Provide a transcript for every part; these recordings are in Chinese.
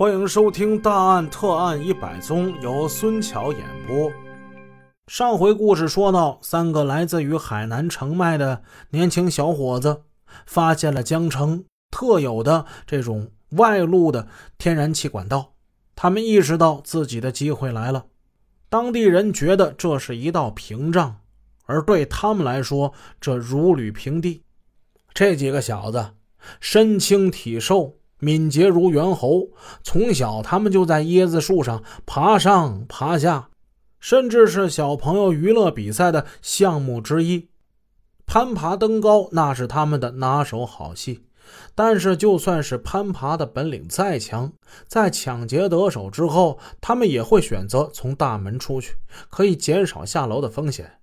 欢迎收听《大案特案一百宗》，由孙桥演播。上回故事说到，三个来自于海南澄迈的年轻小伙子发现了江城特有的这种外露的天然气管道，他们意识到自己的机会来了。当地人觉得这是一道屏障，而对他们来说，这如履平地。这几个小子身轻体瘦。敏捷如猿猴，从小他们就在椰子树上爬上爬下，甚至是小朋友娱乐比赛的项目之一。攀爬登高那是他们的拿手好戏。但是，就算是攀爬的本领再强，在抢劫得手之后，他们也会选择从大门出去，可以减少下楼的风险。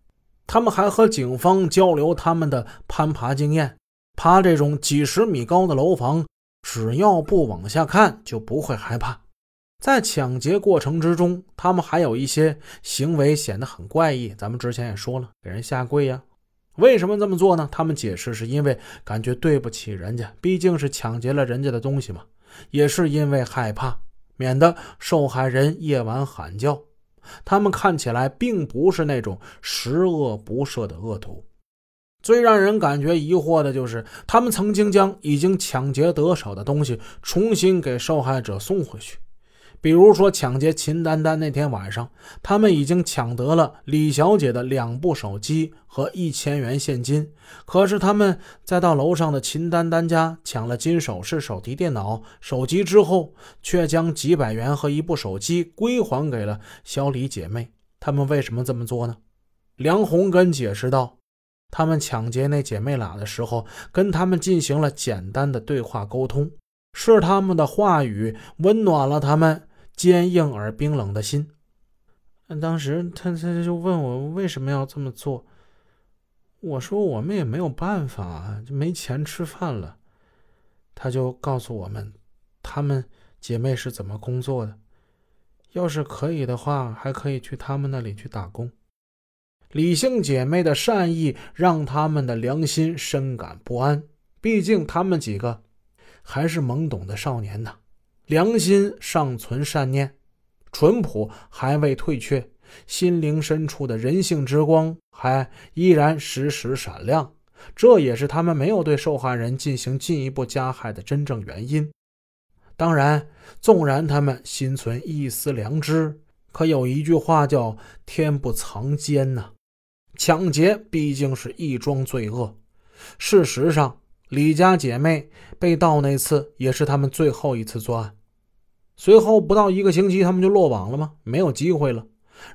他们还和警方交流他们的攀爬经验，爬这种几十米高的楼房。只要不往下看，就不会害怕。在抢劫过程之中，他们还有一些行为显得很怪异。咱们之前也说了，给人下跪呀。为什么这么做呢？他们解释是因为感觉对不起人家，毕竟是抢劫了人家的东西嘛。也是因为害怕，免得受害人夜晚喊叫。他们看起来并不是那种十恶不赦的恶徒。最让人感觉疑惑的就是，他们曾经将已经抢劫得手的东西重新给受害者送回去。比如说，抢劫秦丹丹那天晚上，他们已经抢得了李小姐的两部手机和一千元现金。可是，他们在到楼上的秦丹丹家抢了金首饰、手提电脑、手机之后，却将几百元和一部手机归还给了小李姐妹。他们为什么这么做呢？梁红根解释道。他们抢劫那姐妹俩的时候，跟他们进行了简单的对话沟通，是他们的话语温暖了他们坚硬而冰冷的心。当时他他就问我为什么要这么做，我说我们也没有办法，就没钱吃饭了。他就告诉我们，他们姐妹是怎么工作的，要是可以的话，还可以去他们那里去打工。李姓姐妹的善意让他们的良心深感不安。毕竟他们几个还是懵懂的少年呢，良心尚存善念，淳朴还未退却，心灵深处的人性之光还依然时时闪亮。这也是他们没有对受害人进行进一步加害的真正原因。当然，纵然他们心存一丝良知，可有一句话叫“天不藏奸”呐。抢劫毕竟是一桩罪恶。事实上，李家姐妹被盗那次也是他们最后一次作案。随后不到一个星期，他们就落网了吗？没有机会了。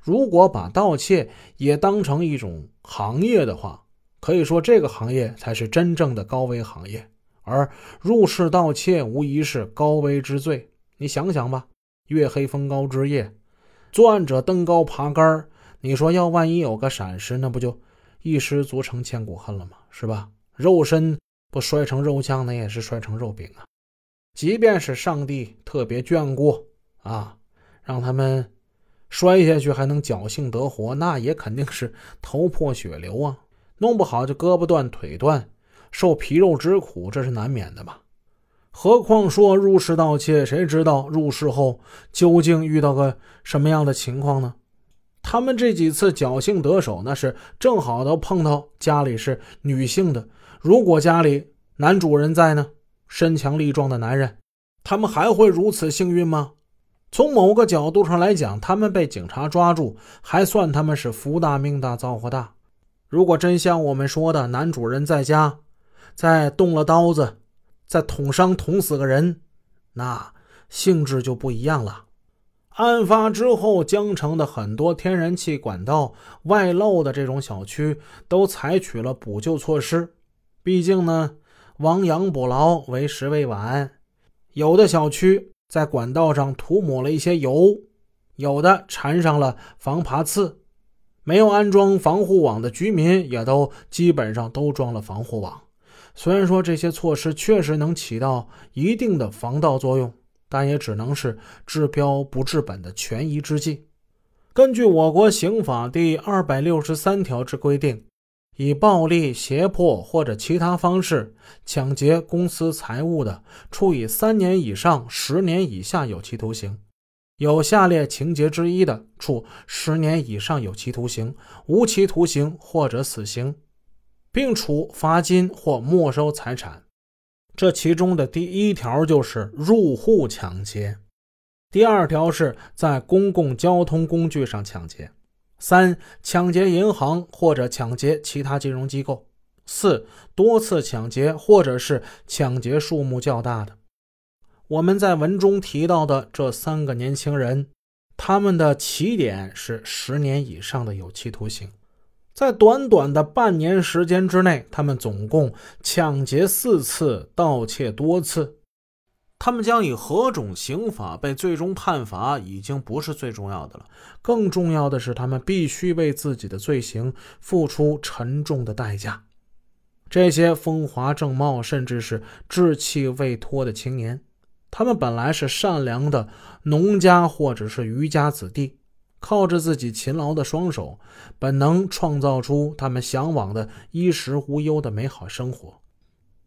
如果把盗窃也当成一种行业的话，可以说这个行业才是真正的高危行业。而入室盗窃无疑是高危之罪。你想想吧，月黑风高之夜，作案者登高爬杆你说要万一有个闪失，那不就一失足成千古恨了吗？是吧？肉身不摔成肉酱，那也是摔成肉饼啊！即便是上帝特别眷顾啊，让他们摔下去还能侥幸得活，那也肯定是头破血流啊！弄不好就胳膊断腿断，受皮肉之苦，这是难免的吧？何况说入室盗窃，谁知道入室后究竟遇到个什么样的情况呢？他们这几次侥幸得手，那是正好都碰到家里是女性的。如果家里男主人在呢，身强力壮的男人，他们还会如此幸运吗？从某个角度上来讲，他们被警察抓住，还算他们是福大命大造化大。如果真像我们说的，男主人在家，再动了刀子，再捅伤捅死个人，那性质就不一样了。案发之后，江城的很多天然气管道外漏的这种小区都采取了补救措施。毕竟呢，亡羊补牢，为时未晚。有的小区在管道上涂抹了一些油，有的缠上了防爬刺。没有安装防护网的居民也都基本上都装了防护网。虽然说这些措施确实能起到一定的防盗作用。但也只能是治标不治本的权宜之计。根据我国刑法第二百六十三条之规定，以暴力、胁迫或者其他方式抢劫公司财物的，处以三年以上十年以下有期徒刑；有下列情节之一的，处十年以上有期徒刑、无期徒刑或者死刑，并处罚金或没收财产。这其中的第一条就是入户抢劫，第二条是在公共交通工具上抢劫。三、抢劫银行或者抢劫其他金融机构；四、多次抢劫或者是抢劫数目较大的。我们在文中提到的这三个年轻人，他们的起点是十年以上的有期徒刑。在短短的半年时间之内，他们总共抢劫四次，盗窃多次。他们将以何种刑法被最终判罚，已经不是最重要的了。更重要的是，他们必须为自己的罪行付出沉重的代价。这些风华正茂，甚至是稚气未脱的青年，他们本来是善良的农家或者是渔家子弟，靠着自己勤劳的双手，本能创造出他们向往的衣食无忧的美好生活。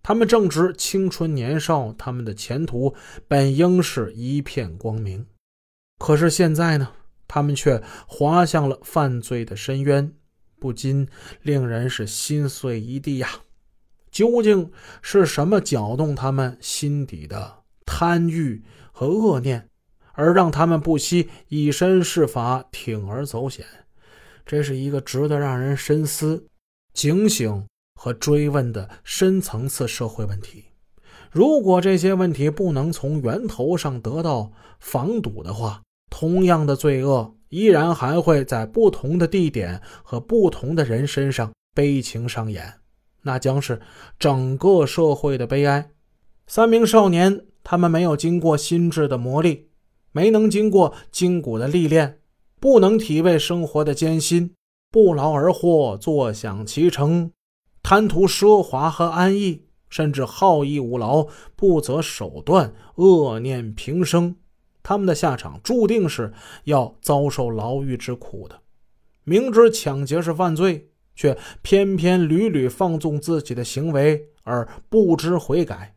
他们正值青春年少，他们的前途本应是一片光明，可是现在呢，他们却滑向了犯罪的深渊，不禁令人是心碎一地呀！究竟是什么搅动他们心底的贪欲和恶念，而让他们不惜以身试法、铤而走险？这是一个值得让人深思、警醒。和追问的深层次社会问题，如果这些问题不能从源头上得到防堵的话，同样的罪恶依然还会在不同的地点和不同的人身上悲情上演，那将是整个社会的悲哀。三名少年，他们没有经过心智的磨砺，没能经过筋骨的历练，不能体味生活的艰辛，不劳而获，坐享其成。贪图奢华和安逸，甚至好逸恶劳、不择手段、恶念平生，他们的下场注定是要遭受牢狱之苦的。明知抢劫是犯罪，却偏偏屡屡放纵自己的行为而不知悔改，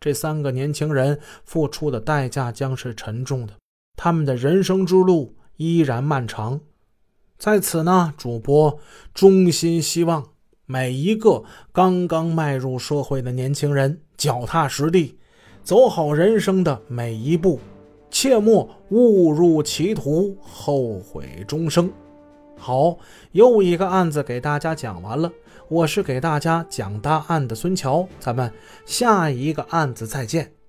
这三个年轻人付出的代价将是沉重的。他们的人生之路依然漫长。在此呢，主播衷心希望。每一个刚刚迈入社会的年轻人，脚踏实地，走好人生的每一步，切莫误入歧途，后悔终生。好，又一个案子给大家讲完了，我是给大家讲大案的孙桥，咱们下一个案子再见。